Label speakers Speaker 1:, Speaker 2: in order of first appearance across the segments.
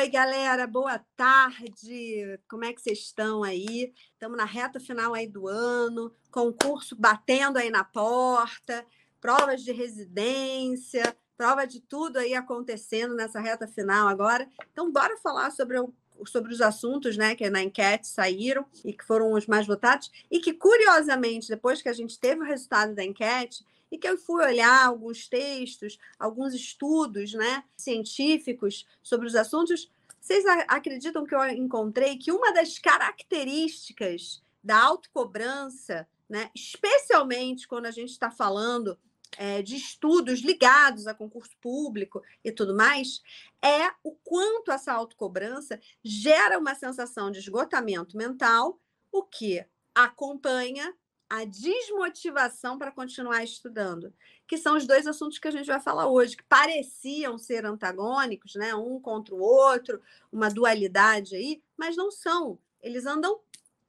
Speaker 1: Oi, galera, boa tarde. Como é que vocês estão aí? Estamos na reta final aí do ano, concurso batendo aí na porta, provas de residência, prova de tudo aí acontecendo nessa reta final agora. Então, bora falar sobre o sobre os assuntos né, que na enquete saíram e que foram os mais votados, e que, curiosamente, depois que a gente teve o resultado da enquete, e que eu fui olhar alguns textos, alguns estudos né, científicos sobre os assuntos, vocês acreditam que eu encontrei que uma das características da autocobrança, né, especialmente quando a gente está falando é, de estudos ligados a concurso público e tudo mais, é o quanto essa autocobrança gera uma sensação de esgotamento mental, o que acompanha a desmotivação para continuar estudando, que são os dois assuntos que a gente vai falar hoje, que pareciam ser antagônicos, né, um contra o outro, uma dualidade aí, mas não são. Eles andam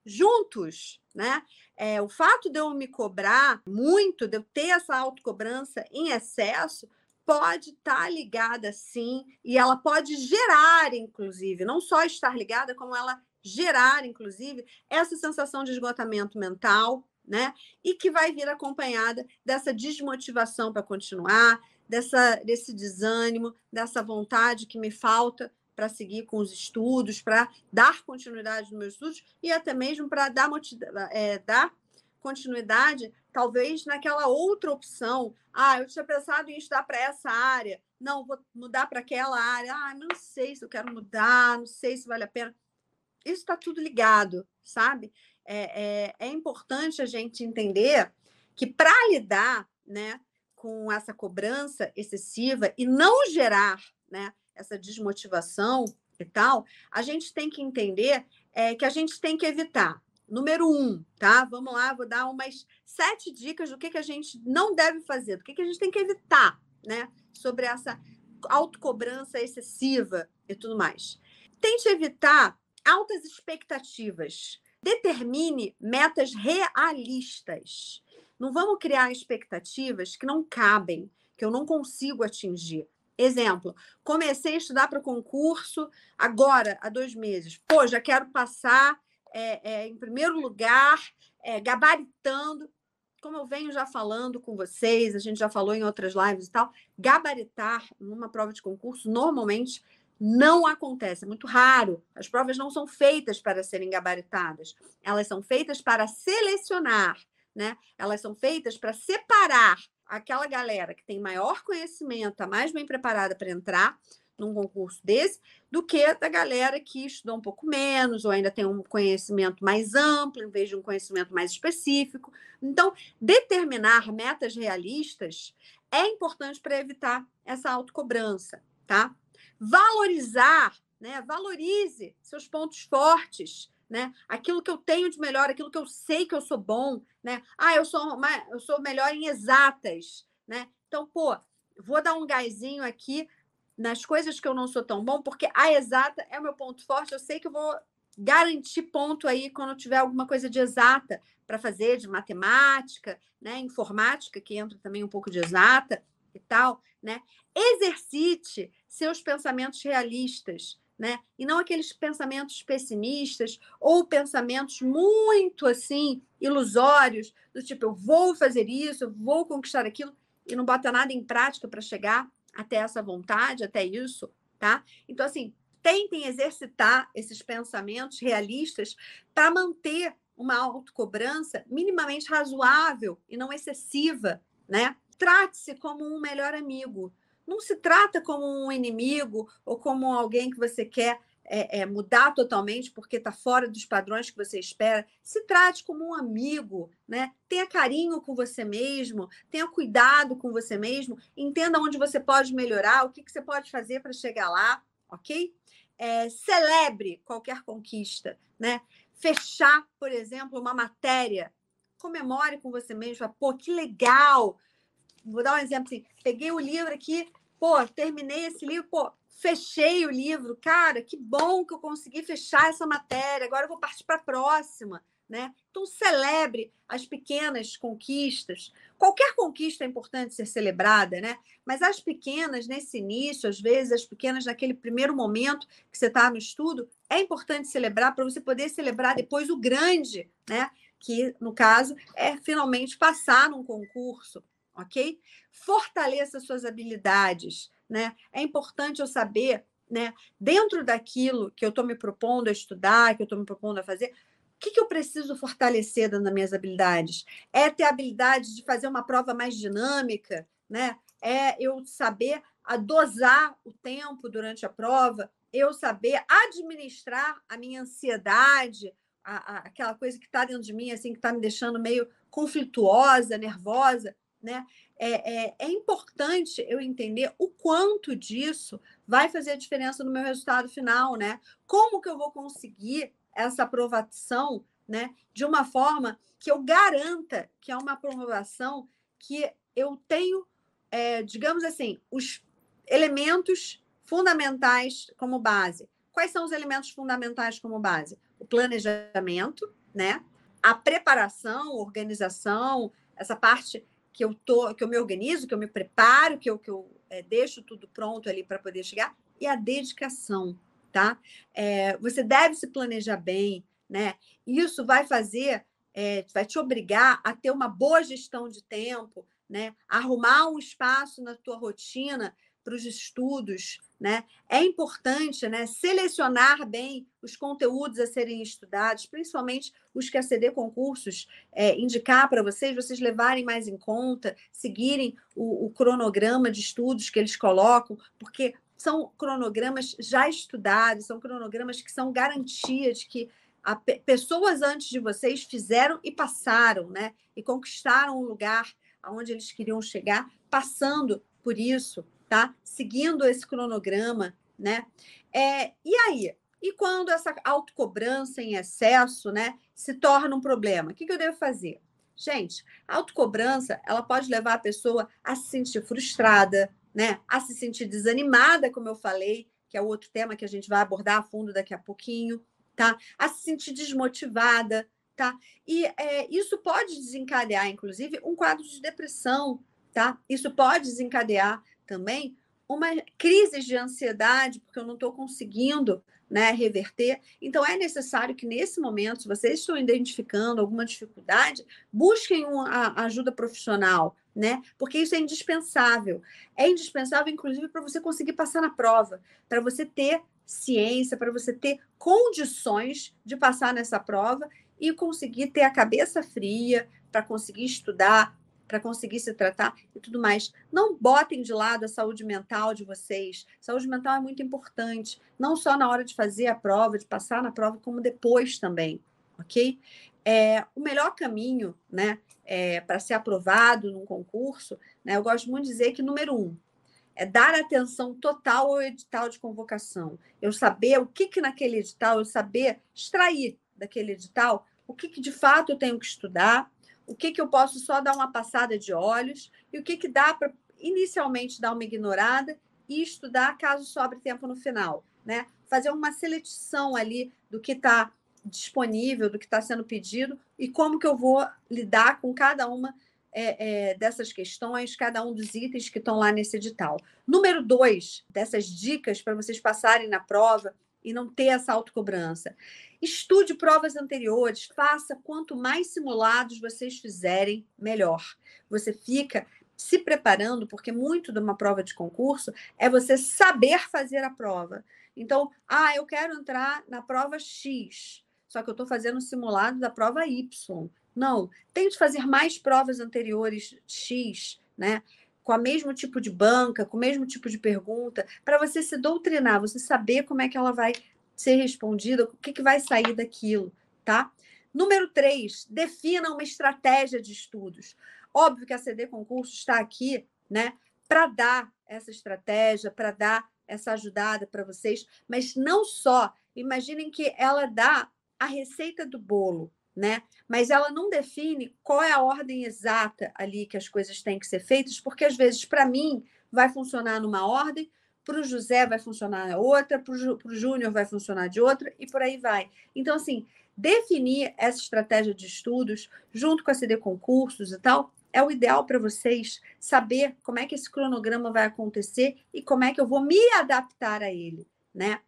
Speaker 1: juntos, né? É, o fato de eu me cobrar muito, de eu ter essa autocobrança em excesso, pode estar tá ligada sim, e ela pode gerar, inclusive, não só estar ligada, como ela gerar, inclusive, essa sensação de esgotamento mental, né? E que vai vir acompanhada dessa desmotivação para continuar, dessa, desse desânimo, dessa vontade que me falta para seguir com os estudos, para dar continuidade nos meus estudos e até mesmo para dar, é, dar continuidade, talvez naquela outra opção. Ah, eu tinha pensado em estudar para essa área. Não, vou mudar para aquela área. Ah, não sei se eu quero mudar, não sei se vale a pena. Isso está tudo ligado, sabe? É, é, é importante a gente entender que para lidar né, com essa cobrança excessiva e não gerar né, essa desmotivação e tal, a gente tem que entender é, que a gente tem que evitar. Número um, tá? Vamos lá, vou dar umas sete dicas do que, que a gente não deve fazer, do que, que a gente tem que evitar, né? Sobre essa autocobrança excessiva e tudo mais. Tente evitar altas expectativas. Determine metas realistas. Não vamos criar expectativas que não cabem, que eu não consigo atingir. Exemplo, comecei a estudar para concurso agora, há dois meses. Pô, já quero passar é, é, em primeiro lugar, é, gabaritando. Como eu venho já falando com vocês, a gente já falou em outras lives e tal, gabaritar numa prova de concurso normalmente não acontece, é muito raro. As provas não são feitas para serem gabaritadas, elas são feitas para selecionar, né? Elas são feitas para separar aquela galera que tem maior conhecimento, está mais bem preparada para entrar num concurso desse, do que da galera que estudou um pouco menos, ou ainda tem um conhecimento mais amplo, em vez de um conhecimento mais específico. Então, determinar metas realistas é importante para evitar essa autocobrança, tá? Valorizar, né? Valorize seus pontos fortes, né? Aquilo que eu tenho de melhor, aquilo que eu sei que eu sou bom, né? Ah, eu sou eu sou melhor em exatas, né? Então, pô, vou dar um gásinho aqui nas coisas que eu não sou tão bom, porque a exata é o meu ponto forte, eu sei que eu vou garantir ponto aí quando tiver alguma coisa de exata para fazer, de matemática, né, informática, que entra também um pouco de exata e tal, né? Exercite seus pensamentos realistas, né? E não aqueles pensamentos pessimistas ou pensamentos muito assim ilusórios, do tipo eu vou fazer isso, eu vou conquistar aquilo e não bota nada em prática para chegar até essa vontade, até isso, tá? Então assim, tentem exercitar esses pensamentos realistas para manter uma autocobrança minimamente razoável e não excessiva, né? Trate-se como um melhor amigo, não se trata como um inimigo ou como alguém que você quer é, é, mudar totalmente porque está fora dos padrões que você espera. Se trate como um amigo, né? Tenha carinho com você mesmo, tenha cuidado com você mesmo, entenda onde você pode melhorar, o que, que você pode fazer para chegar lá, ok? É, celebre qualquer conquista, né? Fechar, por exemplo, uma matéria, comemore com você mesmo, pô, que legal! Vou dar um exemplo assim: peguei o livro aqui, pô, terminei esse livro, pô, fechei o livro, cara, que bom que eu consegui fechar essa matéria, agora eu vou partir para a próxima, né? Então, celebre as pequenas conquistas. Qualquer conquista é importante ser celebrada, né? Mas as pequenas, nesse início, às vezes, as pequenas naquele primeiro momento que você está no estudo, é importante celebrar para você poder celebrar depois o grande, né? Que, no caso, é finalmente passar num concurso, ok? Fortaleça suas habilidades, né? É importante eu saber, né? Dentro daquilo que eu estou me propondo a estudar, que eu estou me propondo a fazer, que, que eu preciso fortalecer dentro das minhas habilidades? É ter a habilidade de fazer uma prova mais dinâmica, né? É eu saber dosar o tempo durante a prova, eu saber administrar a minha ansiedade, a, a, aquela coisa que está dentro de mim, assim, que está me deixando meio conflituosa, nervosa, né? É, é, é, importante eu entender o quanto disso vai fazer a diferença no meu resultado final, né? Como que eu vou conseguir essa aprovação né, de uma forma que eu garanta que é uma aprovação que eu tenho, é, digamos assim, os elementos fundamentais como base. Quais são os elementos fundamentais como base? O planejamento, né? A preparação, organização, essa parte que eu tô, que eu me organizo, que eu me preparo, que eu, que eu é, deixo tudo pronto ali para poder chegar, e a dedicação, tá? É, você deve se planejar bem, né? Isso vai fazer, é, vai te obrigar a ter uma boa gestão de tempo, né? Arrumar um espaço na tua rotina para os estudos, né? É importante, né? Selecionar bem os conteúdos a serem estudados, principalmente os que a CD Concursos é, indicar para vocês, vocês levarem mais em conta, seguirem o, o cronograma de estudos que eles colocam, porque são cronogramas já estudados, são cronogramas que são garantia de que a, pessoas antes de vocês fizeram e passaram, né? E conquistaram um lugar aonde eles queriam chegar, passando por isso, tá? Seguindo esse cronograma, né? É, e aí? E quando essa autocobrança em excesso, né, se torna um problema? O que, que eu devo fazer? Gente, a autocobrança, ela pode levar a pessoa a se sentir frustrada, né? A se sentir desanimada, como eu falei, que é outro tema que a gente vai abordar a fundo daqui a pouquinho, tá? A se sentir desmotivada, tá? E é, isso pode desencadear, inclusive, um quadro de depressão, tá? Isso pode desencadear também uma crise de ansiedade, porque eu não estou conseguindo né, reverter. Então, é necessário que, nesse momento, se vocês estão identificando alguma dificuldade, busquem uma ajuda profissional, né? Porque isso é indispensável. É indispensável, inclusive, para você conseguir passar na prova, para você ter ciência, para você ter condições de passar nessa prova e conseguir ter a cabeça fria para conseguir estudar, para conseguir se tratar e tudo mais. Não botem de lado a saúde mental de vocês. Saúde mental é muito importante, não só na hora de fazer a prova, de passar na prova, como depois também, ok? É, o melhor caminho, né, é, para ser aprovado num concurso, né, eu gosto muito de dizer que, número um, é dar atenção total ao edital de convocação. Eu saber o que, que naquele edital, eu saber extrair daquele edital o que, que de fato eu tenho que estudar, o que, que eu posso só dar uma passada de olhos e o que, que dá para inicialmente dar uma ignorada e estudar caso sobre tempo no final. Né? Fazer uma seleção ali do que está disponível, do que está sendo pedido e como que eu vou lidar com cada uma é, é, dessas questões, cada um dos itens que estão lá nesse edital. Número dois, dessas dicas para vocês passarem na prova e não ter essa autocobrança. Estude provas anteriores, faça quanto mais simulados vocês fizerem, melhor. Você fica se preparando, porque muito de uma prova de concurso é você saber fazer a prova. Então, ah, eu quero entrar na prova X só que eu estou fazendo o simulado da prova Y. Não, tente fazer mais provas anteriores X, né? Com o mesmo tipo de banca, com o mesmo tipo de pergunta, para você se doutrinar, você saber como é que ela vai ser respondida, o que, que vai sair daquilo, tá? Número três, defina uma estratégia de estudos. Óbvio que a CD Concurso está aqui, né, para dar essa estratégia, para dar essa ajudada para vocês, mas não só. Imaginem que ela dá a receita do bolo, né? Mas ela não define qual é a ordem exata ali que as coisas têm que ser feitas, porque às vezes para mim vai funcionar numa ordem, para o José vai funcionar outra, para o Júnior vai funcionar de outra e por aí vai. Então, assim, definir essa estratégia de estudos junto com a CD Concursos e tal, é o ideal para vocês saber como é que esse cronograma vai acontecer e como é que eu vou me adaptar a ele, né?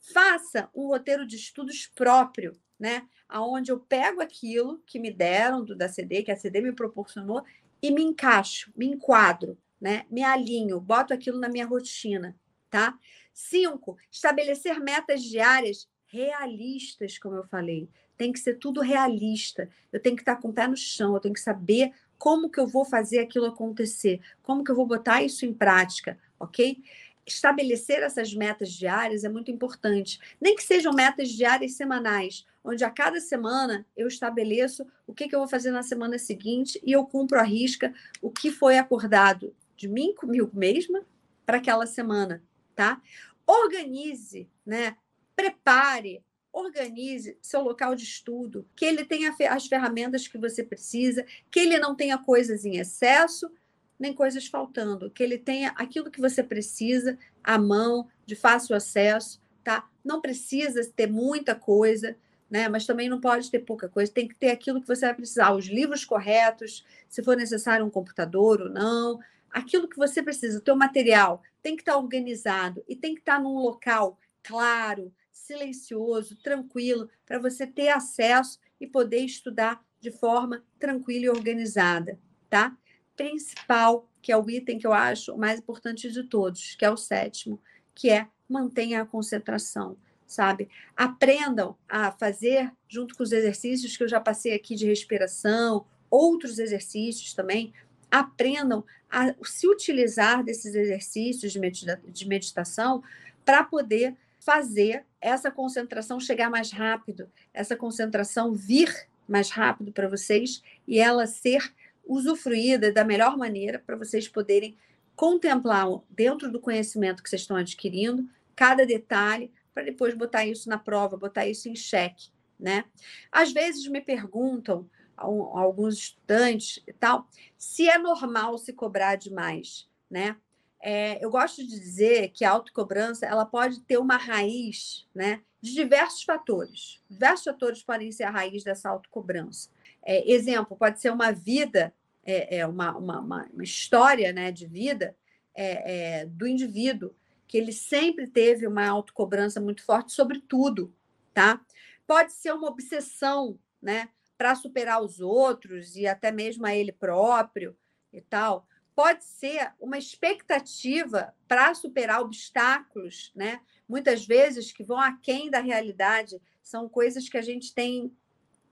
Speaker 1: Faça um roteiro de estudos próprio, né? Aonde eu pego aquilo que me deram do da CD, que a CD me proporcionou e me encaixo, me enquadro, né? Me alinho, boto aquilo na minha rotina, tá? Cinco, estabelecer metas diárias realistas, como eu falei. Tem que ser tudo realista. Eu tenho que estar com o pé no chão, eu tenho que saber como que eu vou fazer aquilo acontecer, como que eu vou botar isso em prática, ok? Estabelecer essas metas diárias é muito importante. Nem que sejam metas diárias semanais, onde a cada semana eu estabeleço o que, que eu vou fazer na semana seguinte e eu cumpro a risca o que foi acordado de mim comigo mesma para aquela semana, tá? Organize, né? Prepare organize seu local de estudo, que ele tenha as ferramentas que você precisa, que ele não tenha coisas em excesso, nem coisas faltando, que ele tenha aquilo que você precisa à mão, de fácil acesso, tá? Não precisa ter muita coisa, né? Mas também não pode ter pouca coisa, tem que ter aquilo que você vai precisar, os livros corretos, se for necessário um computador ou não, aquilo que você precisa, o teu material tem que estar organizado e tem que estar num local claro, silencioso, tranquilo, para você ter acesso e poder estudar de forma tranquila e organizada, tá? Principal, que é o item que eu acho o mais importante de todos, que é o sétimo, que é mantenha a concentração, sabe? Aprendam a fazer, junto com os exercícios que eu já passei aqui de respiração, outros exercícios também, aprendam a se utilizar desses exercícios de, medita de meditação para poder fazer essa concentração chegar mais rápido, essa concentração vir mais rápido para vocês e ela ser usufruída da melhor maneira para vocês poderem contemplar dentro do conhecimento que vocês estão adquirindo cada detalhe para depois botar isso na prova, botar isso em xeque, né? Às vezes me perguntam alguns estudantes e tal se é normal se cobrar demais, né? É, eu gosto de dizer que a autocobrança ela pode ter uma raiz né, de diversos fatores. Diversos fatores podem ser a raiz dessa autocobrança. É, exemplo, pode ser uma vida, é, é uma, uma, uma, história né, de vida é, é, do indivíduo, que ele sempre teve uma autocobrança muito forte sobre tudo. Tá? Pode ser uma obsessão né, para superar os outros e até mesmo a ele próprio e tal pode ser uma expectativa para superar obstáculos, né? Muitas vezes que vão aquém da realidade, são coisas que a gente tem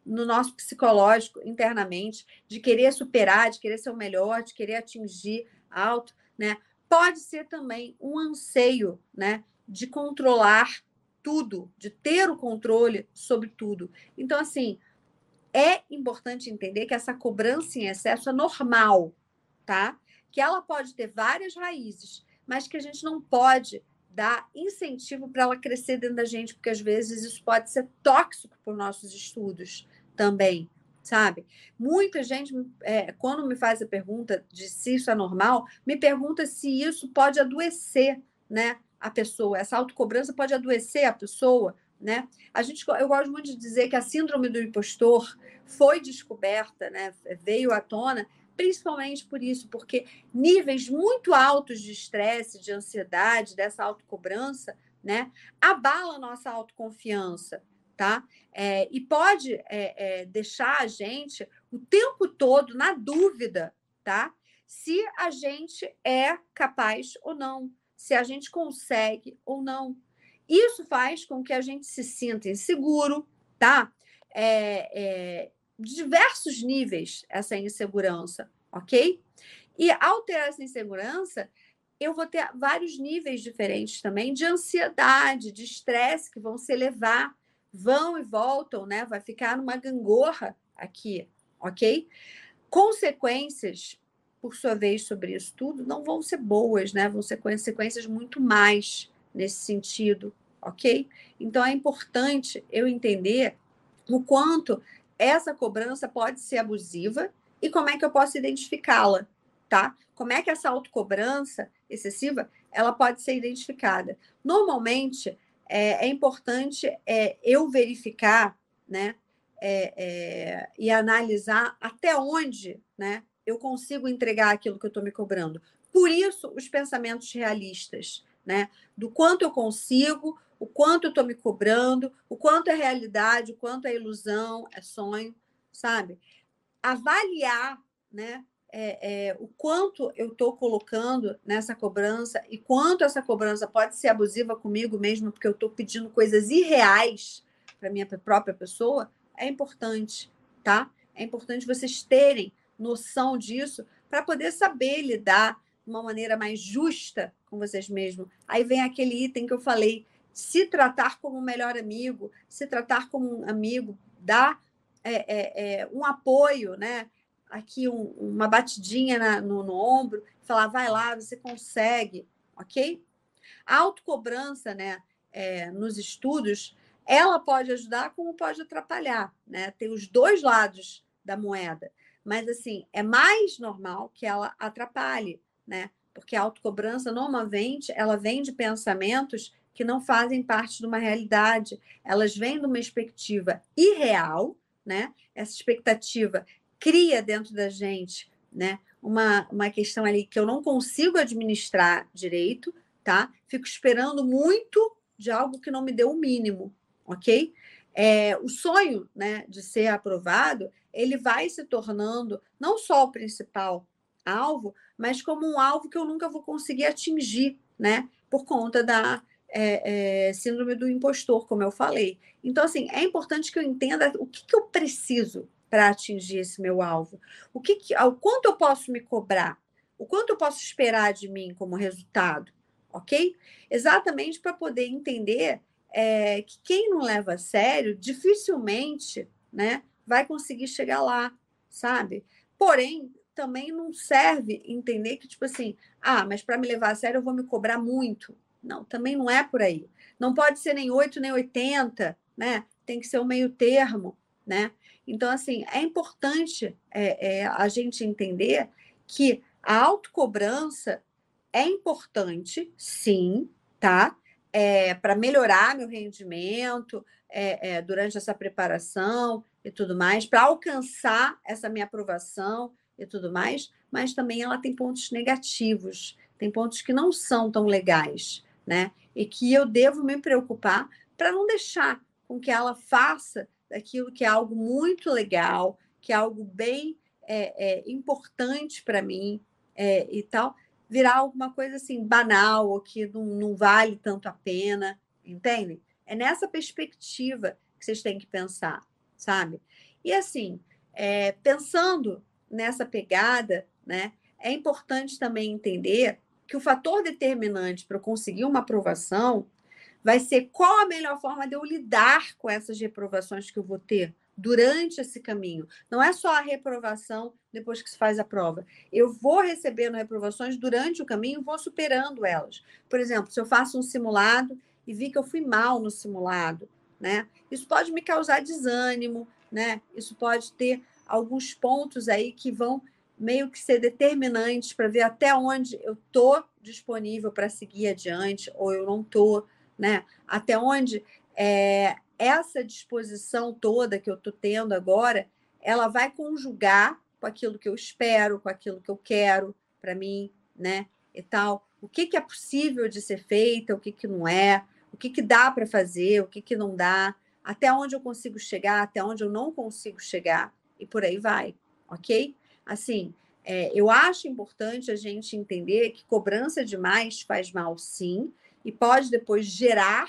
Speaker 1: no nosso psicológico internamente, de querer superar, de querer ser o melhor, de querer atingir alto, né? Pode ser também um anseio, né, de controlar tudo, de ter o controle sobre tudo. Então, assim, é importante entender que essa cobrança em excesso é normal, tá? que ela pode ter várias raízes, mas que a gente não pode dar incentivo para ela crescer dentro da gente, porque às vezes isso pode ser tóxico para os nossos estudos também, sabe? Muita gente, é, quando me faz a pergunta de se isso é normal, me pergunta se isso pode adoecer, né? A pessoa, essa autocobrança pode adoecer a pessoa, né? A gente, eu gosto muito de dizer que a síndrome do impostor foi descoberta, né? Veio à tona principalmente por isso, porque níveis muito altos de estresse, de ansiedade, dessa autocobrança, né, abala a nossa autoconfiança, tá? É, e pode é, é, deixar a gente o tempo todo na dúvida, tá? Se a gente é capaz ou não, se a gente consegue ou não. Isso faz com que a gente se sinta inseguro, tá? É, é, diversos níveis essa insegurança, ok? E ao ter essa insegurança, eu vou ter vários níveis diferentes também de ansiedade, de estresse que vão se elevar, vão e voltam, né? Vai ficar numa gangorra aqui, ok? Consequências, por sua vez, sobre isso tudo, não vão ser boas, né? Vão ser consequências muito mais nesse sentido, ok? Então é importante eu entender o quanto essa cobrança pode ser abusiva e como é que eu posso identificá-la, tá? Como é que essa autocobrança excessiva ela pode ser identificada? Normalmente é, é importante é, eu verificar, né? é, é, e analisar até onde né, eu consigo entregar aquilo que eu estou me cobrando. Por isso, os pensamentos realistas, né? Do quanto eu consigo, o quanto eu estou me cobrando, o quanto é realidade, o quanto é ilusão, é sonho, sabe? Avaliar, né? É, é, o quanto eu estou colocando nessa cobrança e quanto essa cobrança pode ser abusiva comigo mesmo, porque eu estou pedindo coisas irreais para minha própria pessoa, é importante, tá? É importante vocês terem noção disso para poder saber lidar de uma maneira mais justa com vocês mesmos. Aí vem aquele item que eu falei: se tratar como um melhor amigo, se tratar como um amigo, dar é, é, é, um apoio, né? Aqui um, uma batidinha na, no, no ombro, falar, vai lá, você consegue, ok? A autocobrança, né? É, nos estudos, ela pode ajudar como pode atrapalhar, né? Tem os dois lados da moeda. Mas, assim, é mais normal que ela atrapalhe, né? Porque a autocobrança, normalmente, ela vem de pensamentos que não fazem parte de uma realidade. Elas vêm de uma expectativa irreal, né? Essa expectativa cria dentro da gente, né? Uma, uma questão ali que eu não consigo administrar direito, tá? Fico esperando muito de algo que não me deu o mínimo, ok? É, o sonho, né, de ser aprovado, ele vai se tornando não só o principal alvo, mas como um alvo que eu nunca vou conseguir atingir, né? Por conta da é, é, síndrome do impostor, como eu falei. Então, assim, é importante que eu entenda o que, que eu preciso para atingir esse meu alvo. O que, que o quanto eu posso me cobrar? O quanto eu posso esperar de mim como resultado? Ok? Exatamente para poder entender é, que quem não leva a sério dificilmente né, vai conseguir chegar lá, sabe? Porém, também não serve entender que, tipo assim, ah, mas para me levar a sério eu vou me cobrar muito. Não, também não é por aí. Não pode ser nem 8, nem 80, né? Tem que ser o meio termo, né? Então, assim, é importante é, é, a gente entender que a autocobrança é importante, sim, tá? É, para melhorar meu rendimento é, é, durante essa preparação e tudo mais, para alcançar essa minha aprovação e tudo mais, mas também ela tem pontos negativos, tem pontos que não são tão legais, né? E que eu devo me preocupar para não deixar com que ela faça daquilo que é algo muito legal, que é algo bem é, é, importante para mim é, e tal, virar alguma coisa assim banal ou que não, não vale tanto a pena, entendem? É nessa perspectiva que vocês têm que pensar, sabe? E assim, é, pensando nessa pegada, né, é importante também entender que o fator determinante para eu conseguir uma aprovação vai ser qual a melhor forma de eu lidar com essas reprovações que eu vou ter durante esse caminho. Não é só a reprovação depois que se faz a prova. Eu vou recebendo reprovações durante o caminho vou superando elas. Por exemplo, se eu faço um simulado e vi que eu fui mal no simulado, né? Isso pode me causar desânimo, né? Isso pode ter alguns pontos aí que vão meio que ser determinantes para ver até onde eu estou disponível para seguir adiante ou eu não estou, né? Até onde é, essa disposição toda que eu estou tendo agora, ela vai conjugar com aquilo que eu espero, com aquilo que eu quero para mim, né? E tal. O que, que é possível de ser feito, o que, que não é, o que, que dá para fazer, o que, que não dá, até onde eu consigo chegar, até onde eu não consigo chegar e por aí vai, ok? Assim, é, eu acho importante a gente entender que cobrança demais faz mal, sim, e pode depois gerar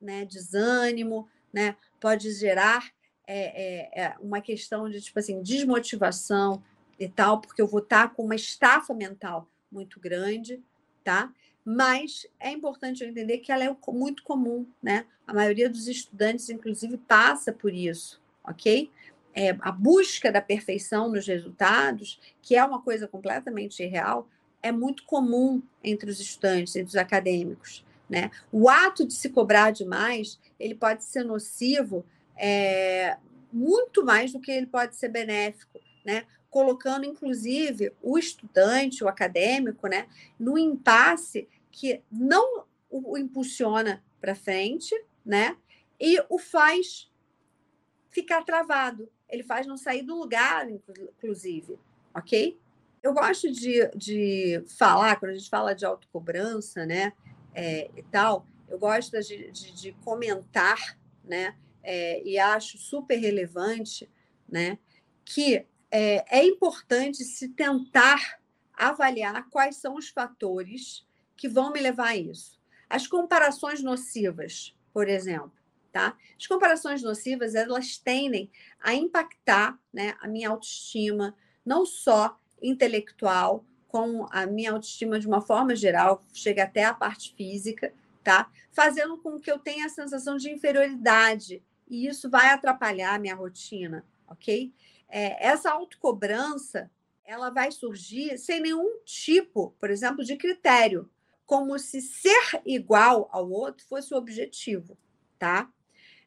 Speaker 1: né, desânimo, né, pode gerar é, é, é uma questão de tipo assim desmotivação e tal, porque eu vou estar com uma estafa mental muito grande, tá? Mas é importante eu entender que ela é muito comum, né? A maioria dos estudantes, inclusive, passa por isso, ok? é, a busca da perfeição nos resultados, que é uma coisa completamente irreal, é muito comum entre os estudantes, entre os acadêmicos. Né? O ato de se cobrar demais, ele pode ser nocivo é, muito mais do que ele pode ser benéfico, né? colocando, inclusive, o estudante, o acadêmico, né, no impasse que não o impulsiona para frente, né, e o faz ficar travado, ele faz não sair do lugar, inclusive, ok? Eu gosto de, de falar, quando a gente fala de autocobrança, né, é, e tal, eu gosto de, de, de comentar, né, é, e acho super relevante, né, que é, é importante se tentar avaliar quais são os fatores que vão me levar a isso. As comparações nocivas, por exemplo, tá? As comparações nocivas, elas tendem a impactar, né, a minha autoestima, não só intelectual, como a minha autoestima de uma forma geral, chega até a parte física, tá? Fazendo com que eu tenha a sensação de inferioridade, e isso vai atrapalhar a minha rotina, ok? É, essa autocobrança, ela vai surgir sem nenhum tipo, por exemplo, de critério, como se ser igual ao outro fosse o objetivo, tá?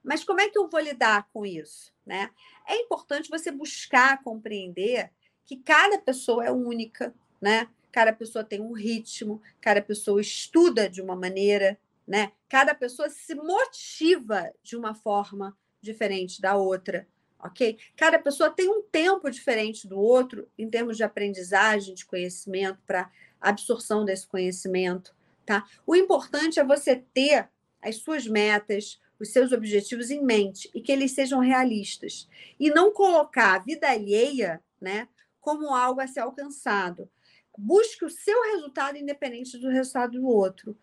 Speaker 1: Mas como é que eu vou lidar com isso, né? É importante você buscar compreender que cada pessoa é única, né? Cada pessoa tem um ritmo, cada pessoa estuda de uma maneira, né? Cada pessoa se motiva de uma forma diferente da outra, ok? Cada pessoa tem um tempo diferente do outro em termos de aprendizagem, de conhecimento, para absorção desse conhecimento, tá? O importante é você ter as suas metas, os seus objetivos em mente e que eles sejam realistas e não colocar a vida alheia, né, como algo a ser alcançado. Busque o seu resultado independente do resultado do outro.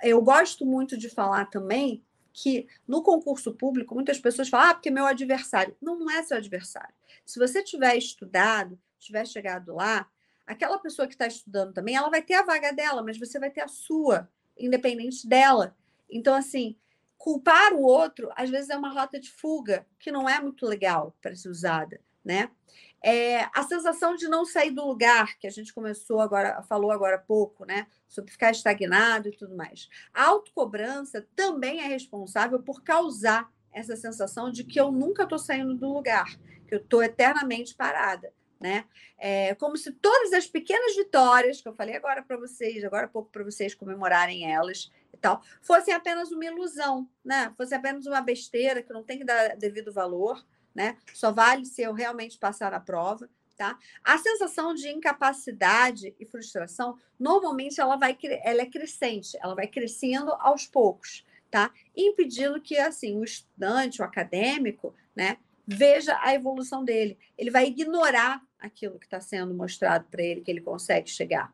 Speaker 1: Eu gosto muito de falar também que no concurso público muitas pessoas falam, ah, porque meu adversário. Não, não é seu adversário. Se você tiver estudado, tiver chegado lá, aquela pessoa que está estudando também, ela vai ter a vaga dela, mas você vai ter a sua, independente dela. Então, assim, culpar o outro, às vezes, é uma rota de fuga, que não é muito legal para ser usada, né? É, a sensação de não sair do lugar, que a gente começou agora, falou agora há pouco, né? Sobre ficar estagnado e tudo mais. A autocobrança também é responsável por causar essa sensação de que eu nunca estou saindo do lugar, que eu estou eternamente parada. Né? É como se todas as pequenas vitórias que eu falei agora para vocês, agora há pouco para vocês comemorarem elas e tal, fossem apenas uma ilusão, né? Fosse apenas uma besteira que não tem que dar devido valor, né? Só vale se eu realmente passar na prova, tá? A sensação de incapacidade e frustração, normalmente ela vai ela é crescente, ela vai crescendo aos poucos, tá? Impedindo que assim o estudante, o acadêmico, né, veja a evolução dele. Ele vai ignorar aquilo que está sendo mostrado para ele que ele consegue chegar.